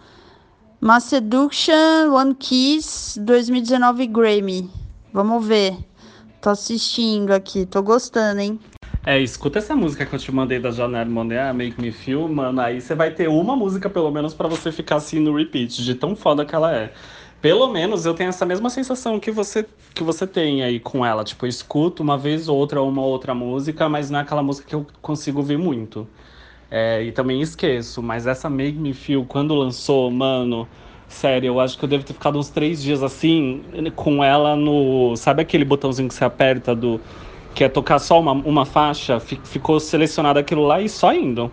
Mass Seduction, One Kiss, 2019 Grammy. Vamos ver. Tô assistindo aqui, tô gostando, hein? É, escuta essa música que eu te mandei da Janelle Monáe, Make Me Feel, mano. Aí você vai ter uma música, pelo menos, para você ficar assim no repeat, de tão foda que ela é. Pelo menos eu tenho essa mesma sensação que você que você tem aí com ela. Tipo, eu escuto uma vez ou outra uma outra música, mas não é aquela música que eu consigo ouvir muito. É, e também esqueço, mas essa Make Me Feel, quando lançou, mano, sério, eu acho que eu devo ter ficado uns três dias assim, com ela no. Sabe aquele botãozinho que você aperta do. Que é tocar só uma, uma faixa? Ficou selecionado aquilo lá e só indo.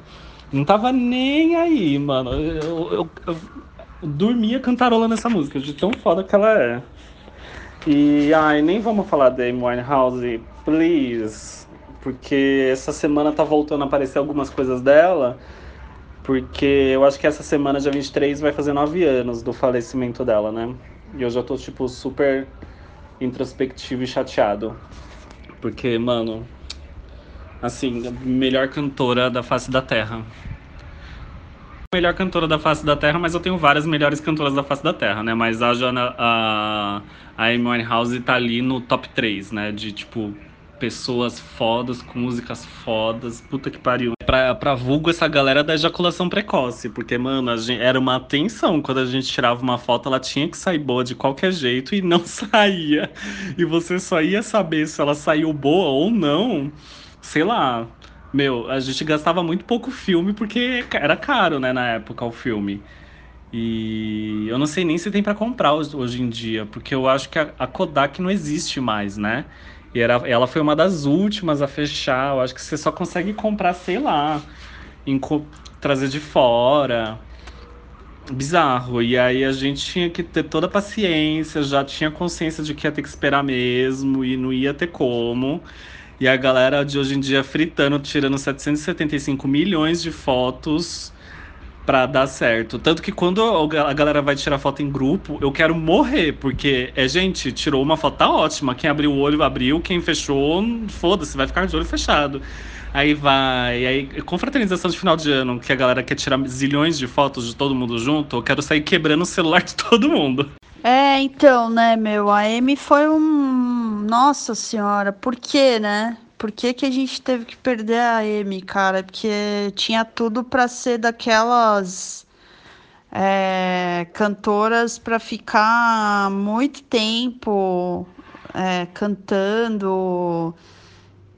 Não tava nem aí, mano. Eu, eu, eu, dormia cantarolando essa música, de tão foda que ela é. E ai, nem vamos falar da Amy Winehouse, please porque essa semana tá voltando a aparecer algumas coisas dela, porque eu acho que essa semana, dia 23, vai fazer nove anos do falecimento dela, né? E eu já tô, tipo, super introspectivo e chateado. Porque, mano, assim, melhor cantora da face da Terra. Melhor cantora da face da Terra, mas eu tenho várias melhores cantoras da face da Terra, né? Mas a Jana, a, a Amy Winehouse tá ali no top 3, né? De, tipo, pessoas fodas, com músicas fodas, puta que pariu. Pra, pra vulgo essa galera da ejaculação precoce, porque, mano, gente, era uma atenção quando a gente tirava uma foto, ela tinha que sair boa de qualquer jeito e não saía. E você só ia saber se ela saiu boa ou não, sei lá. Meu, a gente gastava muito pouco filme porque era caro, né, na época, o filme. E eu não sei nem se tem para comprar hoje em dia, porque eu acho que a Kodak não existe mais, né? E era, ela foi uma das últimas a fechar. Eu acho que você só consegue comprar, sei lá, em, trazer de fora. Bizarro. E aí a gente tinha que ter toda a paciência, já tinha consciência de que ia ter que esperar mesmo e não ia ter como. E a galera de hoje em dia fritando, tirando 775 milhões de fotos pra dar certo. Tanto que quando a galera vai tirar foto em grupo, eu quero morrer, porque é, gente, tirou uma foto, tá ótima. Quem abriu o olho, abriu. Quem fechou, foda-se, vai ficar de olho fechado. Aí vai, aí confraternização de final de ano, que a galera quer tirar zilhões de fotos de todo mundo junto, eu quero sair quebrando o celular de todo mundo. É, então, né, meu, a Amy foi um. Nossa senhora, por quê, né? Por que, que a gente teve que perder a Amy, cara? Porque tinha tudo para ser daquelas é, cantoras para ficar muito tempo é, cantando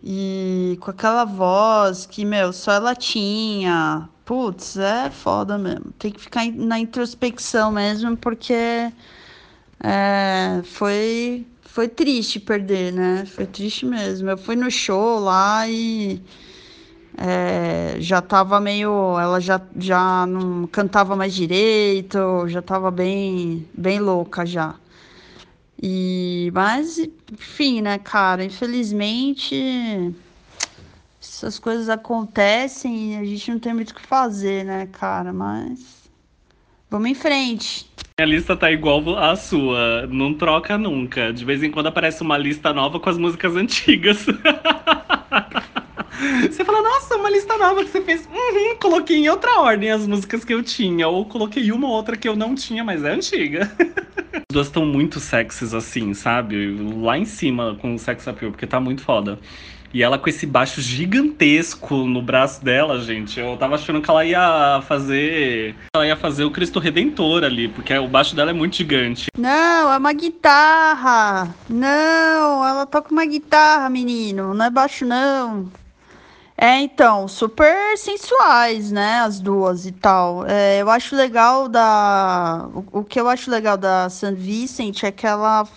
e com aquela voz que, meu, só ela tinha. Putz, é foda mesmo. Tem que ficar na introspecção mesmo, porque é, foi foi triste perder, né? Foi triste mesmo. Eu fui no show lá e é, já tava meio. Ela já, já não cantava mais direito, já tava bem, bem louca já. E, mas, enfim, né, cara? Infelizmente, essas coisas acontecem e a gente não tem muito o que fazer, né, cara? Mas vamos em frente. Minha lista tá igual a sua, não troca nunca. De vez em quando aparece uma lista nova com as músicas antigas. Você fala, nossa, uma lista nova que você fez. Uhum, coloquei em outra ordem as músicas que eu tinha. Ou coloquei uma ou outra que eu não tinha, mas é antiga. As duas estão muito sexys assim, sabe? Lá em cima com o sex appeal, porque tá muito foda. E ela com esse baixo gigantesco no braço dela, gente. Eu tava achando que ela ia fazer. Ela ia fazer o Cristo Redentor ali, porque o baixo dela é muito gigante. Não, é uma guitarra. Não, ela toca uma guitarra, menino. Não é baixo, não. É, então, super sensuais, né? As duas e tal. É, eu acho legal da. O, o que eu acho legal da San Vicent é que ela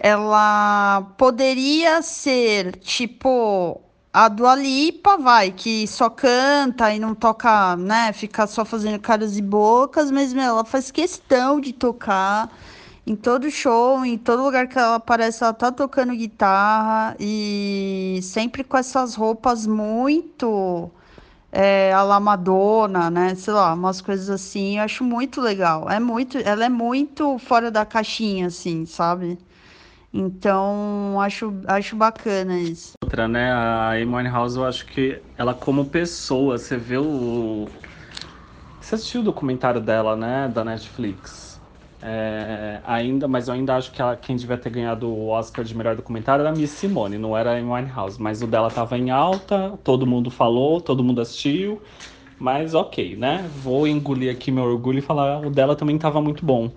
ela poderia ser tipo a Dua Lipa, vai, que só canta e não toca, né, fica só fazendo caras e bocas, mas meu, ela faz questão de tocar em todo show, em todo lugar que ela aparece, ela tá tocando guitarra e sempre com essas roupas muito é, a la Madonna, né? Sei lá, umas coisas assim, eu acho muito legal. É muito, ela é muito fora da caixinha, assim, sabe? Então, acho, acho bacana isso. Outra, né? A Amy House, eu acho que ela como pessoa, você vê o... Você assistiu o documentário dela, né? Da Netflix. É, ainda, mas eu ainda acho que ela, quem devia ter ganhado o Oscar de melhor documentário era a Miss Simone, não era a Amy House. Mas o dela tava em alta, todo mundo falou, todo mundo assistiu. Mas ok, né? Vou engolir aqui meu orgulho e falar o dela também tava muito bom.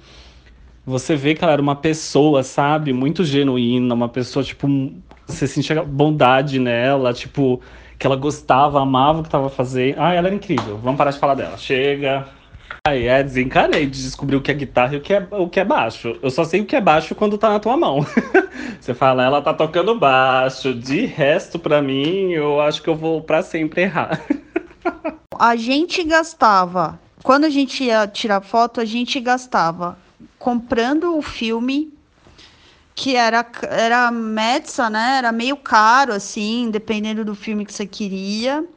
Você vê que ela era uma pessoa, sabe? Muito genuína, uma pessoa, tipo, você sentia bondade nela, tipo, que ela gostava, amava o que tava fazendo. Ah, ela era incrível. Vamos parar de falar dela. Chega. Aí é, desencanei de descobrir o que é guitarra e o que é, o que é baixo. Eu só sei o que é baixo quando tá na tua mão. você fala, ela tá tocando baixo. De resto, pra mim, eu acho que eu vou para sempre errar. a gente gastava. Quando a gente ia tirar foto, a gente gastava comprando o filme que era era Metsa, né? Era meio caro assim, dependendo do filme que você queria.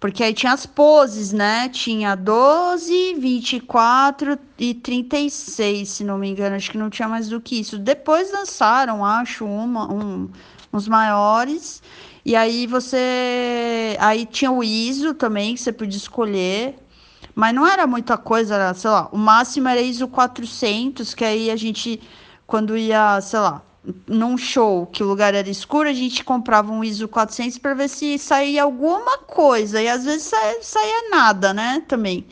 Porque aí tinha as poses, né? Tinha 12, 24 e 36, se não me engano. Acho que não tinha mais do que isso. Depois lançaram, acho, uma, um, uns maiores. E aí você. Aí tinha o ISO também, que você podia escolher. Mas não era muita coisa, era, sei lá, o máximo era ISO 400, que aí a gente, quando ia, sei lá, num show que o lugar era escuro, a gente comprava um ISO 400 para ver se saía alguma coisa. E às vezes saía, saía nada, né? Também.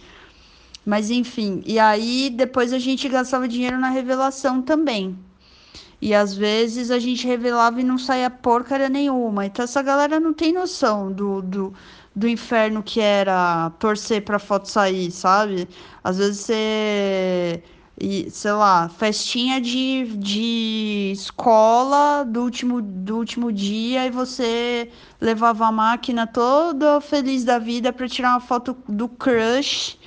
Mas enfim, e aí depois a gente gastava dinheiro na revelação também. E às vezes a gente revelava e não saía porcaria nenhuma. Então essa galera não tem noção do, do, do inferno que era torcer pra foto sair, sabe? Às vezes você. E, sei lá, festinha de, de escola do último, do último dia e você levava a máquina toda feliz da vida para tirar uma foto do crush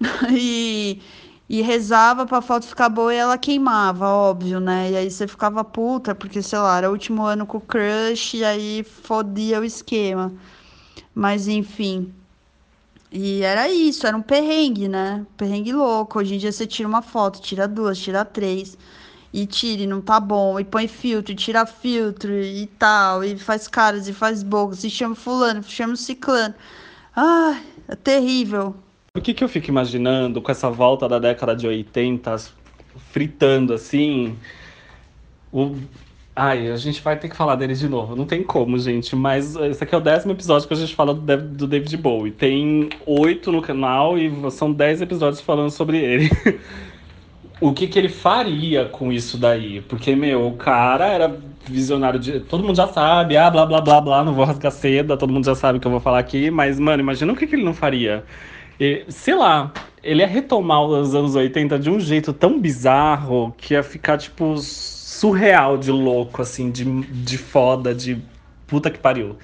e, e rezava pra foto ficar boa e ela queimava, óbvio, né? E aí você ficava puta, porque, sei lá, era o último ano com o crush e aí fodia o esquema. Mas enfim. E era isso, era um perrengue, né? Perrengue louco. Hoje em dia você tira uma foto, tira duas, tira três. E tira e não tá bom. E põe filtro, e tira filtro e tal. E faz caras e faz bocas. E chama fulano, chama ciclano. Ai, é terrível. O que, que eu fico imaginando com essa volta da década de 80, fritando assim? O Ai, a gente vai ter que falar dele de novo. Não tem como, gente. Mas esse aqui é o décimo episódio que a gente fala do David Bowie. Tem oito no canal e são dez episódios falando sobre ele. o que, que ele faria com isso daí? Porque, meu, o cara era visionário de. Todo mundo já sabe, ah, blá blá blá blá, não vou rasgar seda, todo mundo já sabe o que eu vou falar aqui. Mas, mano, imagina o que, que ele não faria. E, sei lá, ele ia retomar os anos 80 de um jeito tão bizarro que ia ficar, tipo surreal de louco, assim, de, de foda, de puta que pariu.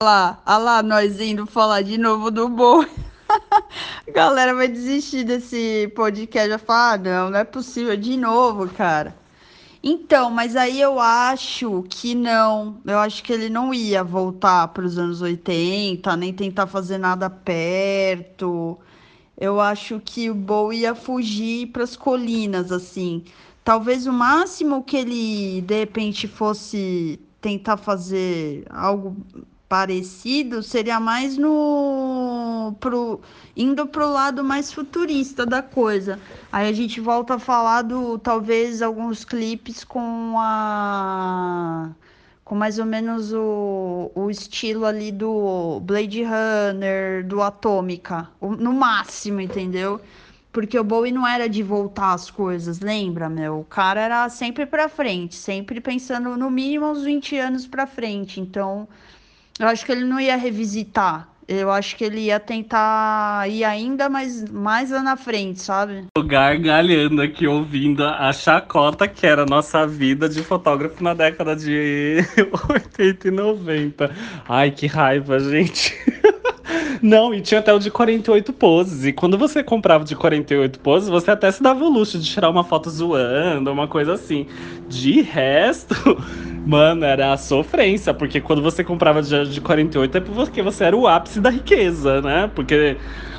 Olha lá, olha lá, nós indo falar de novo do boi. Galera vai desistir desse podcast. Vai falar, ah, não, não é possível. De novo, cara. Então, mas aí eu acho que não. Eu acho que ele não ia voltar para os anos 80, nem tentar fazer nada perto. Eu acho que o Bowie ia fugir para as colinas, assim. Talvez o máximo que ele de repente fosse tentar fazer algo parecido seria mais no pro indo pro lado mais futurista da coisa. Aí a gente volta a falar do talvez alguns clipes com a com mais ou menos o, o estilo ali do Blade Runner, do Atômica, no máximo, entendeu? Porque o Bowie não era de voltar as coisas, lembra, meu? O cara era sempre pra frente, sempre pensando no mínimo uns 20 anos pra frente. Então, eu acho que ele não ia revisitar. Eu acho que ele ia tentar ir ainda mais, mais lá na frente, sabe? Gargalhando aqui, ouvindo a chacota que era a nossa vida de fotógrafo na década de 80 e 90. Ai, que raiva, gente. Não, e tinha até o de 48 poses. E quando você comprava de 48 poses, você até se dava o luxo de tirar uma foto zoando, uma coisa assim. De resto. Mano, era a sofrência, porque quando você comprava de 48 é porque você era o ápice da riqueza, né? Porque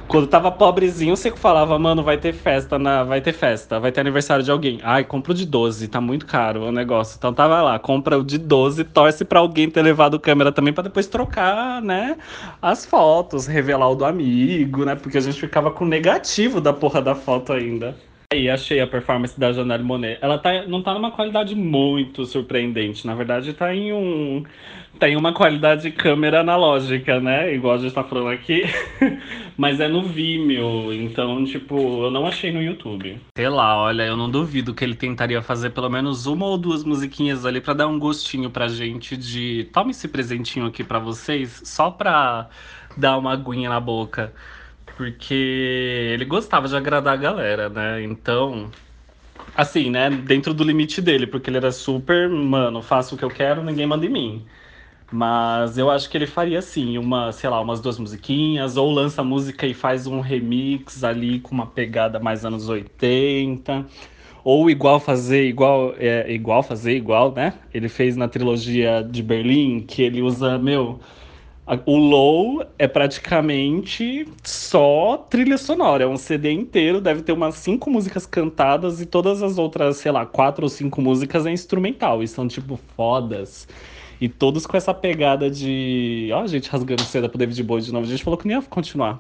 quando tava pobrezinho, você falava, mano, vai ter festa, na, vai ter festa, vai ter aniversário de alguém. Ai, compra o de 12, tá muito caro o negócio. Então tava lá, compra o de 12, torce pra alguém ter levado câmera também pra depois trocar, né, as fotos, revelar o do amigo, né? Porque a gente ficava com negativo da porra da foto ainda. Aí, achei a performance da Janelle Monet. Ela tá, não tá numa qualidade muito surpreendente. Na verdade, tá em um. Tá em uma qualidade câmera analógica, né? Igual a gente tá falando aqui. Mas é no Vimeo. Então, tipo, eu não achei no YouTube. Sei lá, olha, eu não duvido que ele tentaria fazer pelo menos uma ou duas musiquinhas ali para dar um gostinho pra gente de. Tome esse presentinho aqui para vocês, só pra dar uma aguinha na boca porque ele gostava de agradar a galera, né? Então, assim, né? Dentro do limite dele, porque ele era super, mano, faço o que eu quero, ninguém manda em mim. Mas eu acho que ele faria assim, uma, sei lá, umas duas musiquinhas, ou lança música e faz um remix ali com uma pegada mais anos 80. Ou igual fazer igual, é, igual fazer igual, né? Ele fez na trilogia de Berlim, que ele usa, meu, o Low é praticamente só trilha sonora. É um CD inteiro, deve ter umas cinco músicas cantadas e todas as outras, sei lá, quatro ou cinco músicas é instrumental. E são, tipo, fodas. E todos com essa pegada de. Ó, a gente rasgando seda pro David Bowie de novo. A gente falou que nem ia continuar.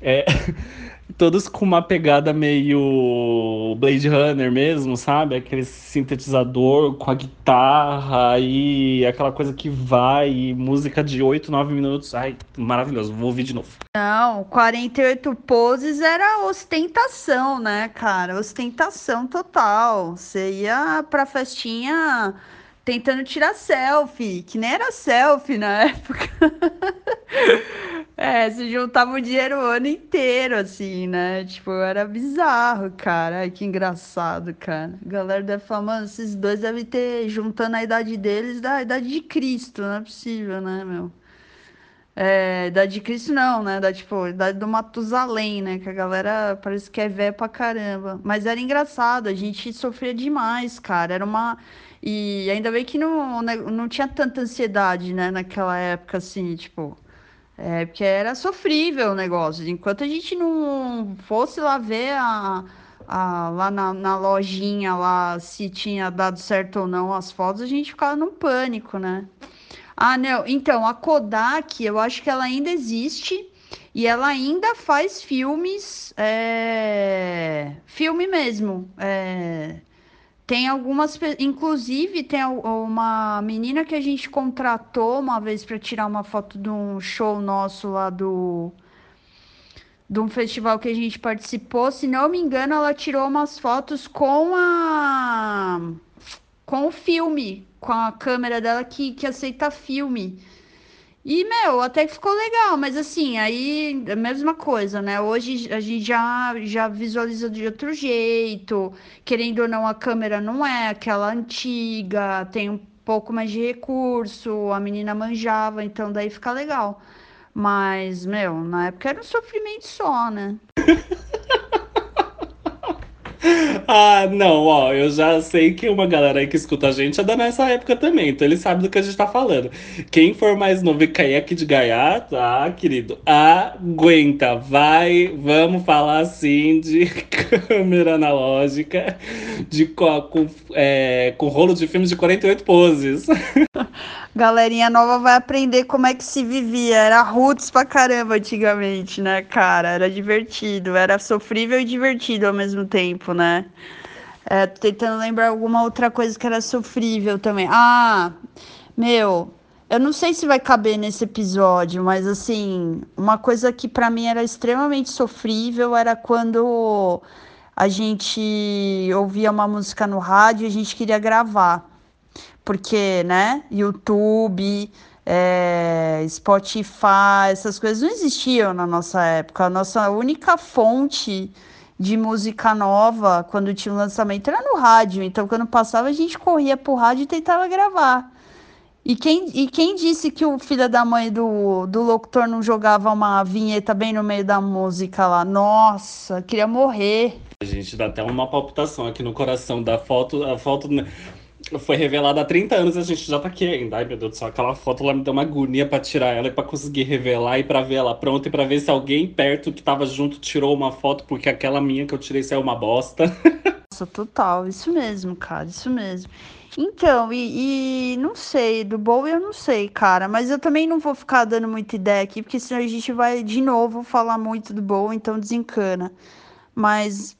É, todos com uma pegada meio Blade Runner mesmo, sabe? Aquele sintetizador com a guitarra e aquela coisa que vai, música de 8, 9 minutos. Ai, maravilhoso, vou ouvir de novo. Não, 48 poses era ostentação, né, cara? Ostentação total. Você ia pra festinha tentando tirar selfie, que nem era selfie na época. é, se juntava o dinheiro o ano inteiro, assim, né? Tipo, era bizarro, cara. Ai, que engraçado, cara. A galera deve falar, mano, esses dois devem ter, juntando a idade deles, da idade de Cristo, não é possível, né, meu? É, idade de Cristo não, né? Da, tipo, idade do Matusalém, né? Que a galera parece que é velha pra caramba. Mas era engraçado, a gente sofria demais, cara. Era uma e ainda bem que não, né, não tinha tanta ansiedade, né, naquela época, assim, tipo. É, porque era sofrível o negócio. Enquanto a gente não fosse lá ver a, a, lá na, na lojinha lá se tinha dado certo ou não as fotos, a gente ficava num pânico, né? Ah, não. Então, a Kodak, eu acho que ela ainda existe e ela ainda faz filmes. É... Filme mesmo. É... Tem algumas, inclusive tem uma menina que a gente contratou uma vez para tirar uma foto de um show nosso lá do de um festival que a gente participou. Se não me engano, ela tirou umas fotos com a com o filme, com a câmera dela que, que aceita filme. E, meu, até que ficou legal, mas assim, aí a mesma coisa, né? Hoje a gente já, já visualiza de outro jeito. Querendo ou não, a câmera não é aquela antiga, tem um pouco mais de recurso, a menina manjava, então daí fica legal. Mas, meu, na época era um sofrimento só, né? Ah, não, ó, eu já sei que uma galera aí que escuta a gente é da nessa época também, então ele sabe do que a gente tá falando. Quem for mais novo e cair aqui de gaiato, ah, querido, aguenta, vai, vamos falar assim de câmera analógica, de com, é, com rolo de filmes de 48 poses. Galerinha nova vai aprender como é que se vivia. Era roots pra caramba antigamente, né, cara? Era divertido, era sofrível e divertido ao mesmo tempo, né? É, tô tentando lembrar alguma outra coisa que era sofrível também. Ah, Meu, eu não sei se vai caber nesse episódio, mas assim, uma coisa que para mim era extremamente sofrível era quando a gente ouvia uma música no rádio e a gente queria gravar. Porque, né, YouTube, é, Spotify, essas coisas não existiam na nossa época. A nossa única fonte de música nova, quando tinha um lançamento, era no rádio. Então, quando passava, a gente corria pro rádio e tentava gravar. E quem, e quem disse que o filho da mãe do, do locutor não jogava uma vinheta bem no meio da música lá? Nossa, queria morrer. A gente dá até uma palpitação aqui no coração da foto. A foto foi revelada há 30 anos e a gente já tá aqui ainda. Ai, meu Deus do céu, aquela foto lá me deu uma agonia pra tirar ela e pra conseguir revelar e pra ver ela pronta e pra ver se alguém perto que tava junto tirou uma foto, porque aquela minha que eu tirei saiu uma bosta. Nossa, total, isso mesmo, cara, isso mesmo. Então, e, e, não sei, do Bowie eu não sei, cara, mas eu também não vou ficar dando muita ideia aqui, porque senão a gente vai de novo falar muito do Bowie, então desencana. Mas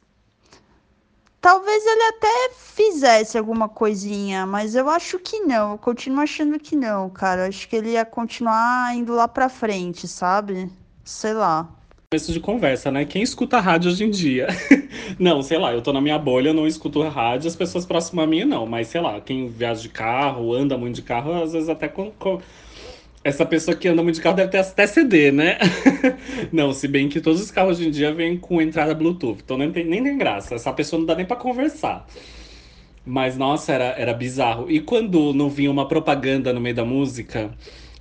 talvez ele até fizesse alguma coisinha, mas eu acho que não, eu continuo achando que não, cara. Eu acho que ele ia continuar indo lá pra frente, sabe? Sei lá começo de conversa, né? Quem escuta rádio hoje em dia? não, sei lá, eu tô na minha bolha, não escuto rádio, as pessoas próximas a mim não, mas sei lá, quem viaja de carro, anda muito de carro, às vezes até com. com... Essa pessoa que anda muito de carro deve ter até CD, né? não, se bem que todos os carros hoje em dia vêm com entrada Bluetooth, então nem tem, nem tem graça. Essa pessoa não dá nem pra conversar. Mas, nossa, era, era bizarro. E quando não vinha uma propaganda no meio da música,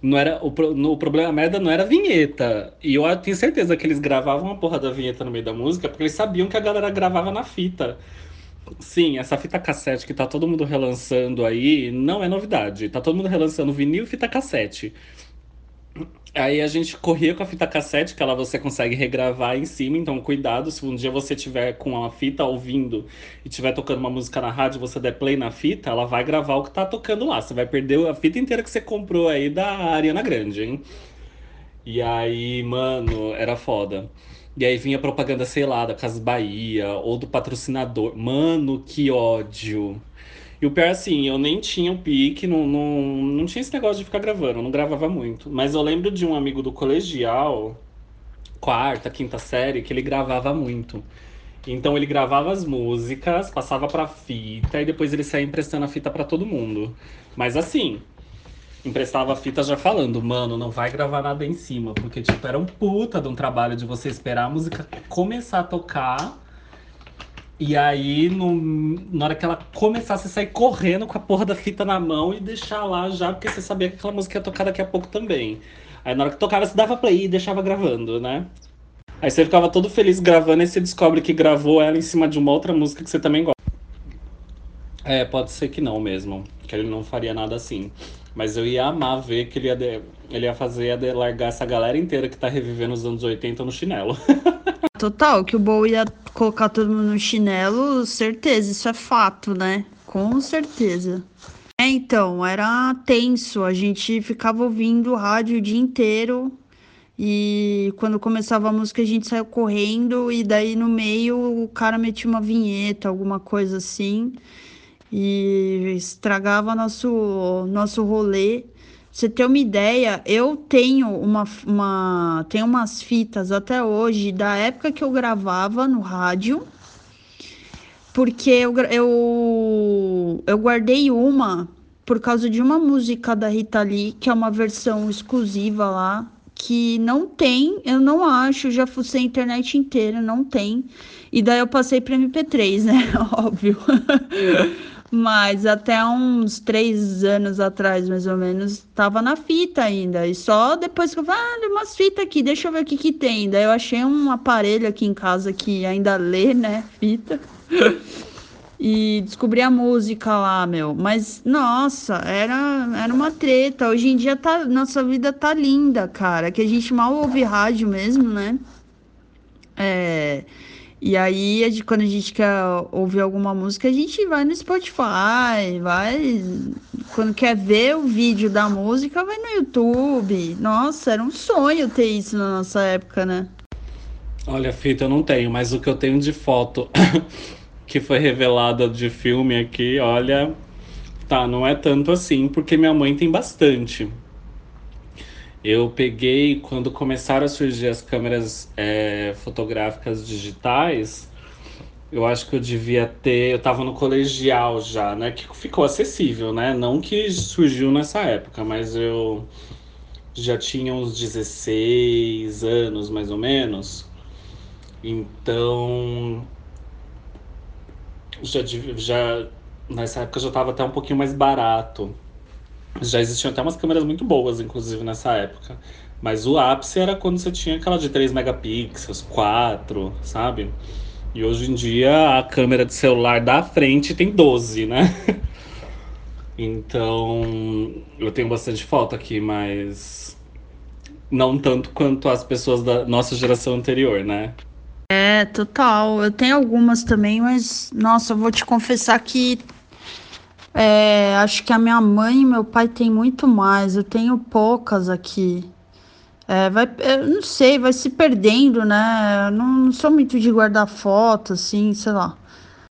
não era o, no, o problema merda não era a vinheta. E eu tenho certeza que eles gravavam a porra da vinheta no meio da música porque eles sabiam que a galera gravava na fita. Sim, essa fita cassete que tá todo mundo relançando aí não é novidade. Tá todo mundo relançando vinil e fita cassete. Aí a gente corria com a fita cassete, que ela você consegue regravar em cima, então cuidado, se um dia você tiver com a fita ouvindo e tiver tocando uma música na rádio, você der play na fita, ela vai gravar o que tá tocando lá. Você vai perder a fita inteira que você comprou aí da Ariana Grande, hein? E aí, mano, era foda. E aí vinha propaganda, sei lá, da Casa Bahia ou do patrocinador. Mano, que ódio. E o pior, assim, eu nem tinha o pique, não, não, não tinha esse negócio de ficar gravando, não gravava muito. Mas eu lembro de um amigo do colegial, quarta, quinta série, que ele gravava muito. Então ele gravava as músicas, passava pra fita e depois ele saía emprestando a fita para todo mundo. Mas assim, emprestava fita já falando, mano, não vai gravar nada em cima, porque tipo era um puta de um trabalho de você esperar a música começar a tocar e aí, no, na hora que ela começasse a sair correndo com a porra da fita na mão e deixar lá já, porque você sabia que aquela música ia tocar daqui a pouco também. Aí na hora que tocava, você dava play e deixava gravando, né? Aí você ficava todo feliz gravando e você descobre que gravou ela em cima de uma outra música que você também gosta. É, pode ser que não mesmo. Que ele não faria nada assim. Mas eu ia amar ver que ele ia, de... ele ia fazer ia largar essa galera inteira que tá revivendo os anos 80 no chinelo. Total, que o Bowie ia colocar todo mundo no chinelo, certeza, isso é fato, né? Com certeza. É, então, era tenso, a gente ficava ouvindo rádio o dia inteiro e quando começava a música a gente saiu correndo e daí no meio o cara metia uma vinheta, alguma coisa assim e estragava nosso nosso rolê você ter uma ideia, eu tenho uma, uma tenho umas fitas até hoje da época que eu gravava no rádio, porque eu, eu, eu guardei uma por causa de uma música da Rita Lee, que é uma versão exclusiva lá, que não tem, eu não acho, já fucei a internet inteira, não tem. E daí eu passei para MP3, né? Óbvio. Mas até uns três anos atrás, mais ou menos, tava na fita ainda. E só depois que eu falei, ah, umas fitas aqui, deixa eu ver o que que tem. Daí eu achei um aparelho aqui em casa que ainda lê, né, fita. e descobri a música lá, meu. Mas, nossa, era, era uma treta. Hoje em dia tá, nossa vida tá linda, cara. Que a gente mal ouve rádio mesmo, né? É e aí, quando a gente quer ouvir alguma música, a gente vai no Spotify, vai. Quando quer ver o vídeo da música, vai no YouTube. Nossa, era um sonho ter isso na nossa época, né? Olha, fita eu não tenho, mas o que eu tenho de foto que foi revelada de filme aqui, olha, Tá, não é tanto assim, porque minha mãe tem bastante. Eu peguei quando começaram a surgir as câmeras é, fotográficas digitais. Eu acho que eu devia ter. Eu tava no colegial já, né? Que ficou acessível, né? Não que surgiu nessa época, mas eu já tinha uns 16 anos mais ou menos. Então. Já, já nessa época já estava até um pouquinho mais barato. Já existiam até umas câmeras muito boas, inclusive, nessa época. Mas o ápice era quando você tinha aquela de 3 megapixels, 4, sabe? E hoje em dia a câmera de celular da frente tem 12, né? Então eu tenho bastante foto aqui, mas não tanto quanto as pessoas da nossa geração anterior, né? É, total. Eu tenho algumas também, mas nossa, eu vou te confessar que é, acho que a minha mãe e meu pai têm muito mais. Eu tenho poucas aqui. É, vai, eu não sei, vai se perdendo, né? Eu não, não sou muito de guardar foto, assim, sei lá.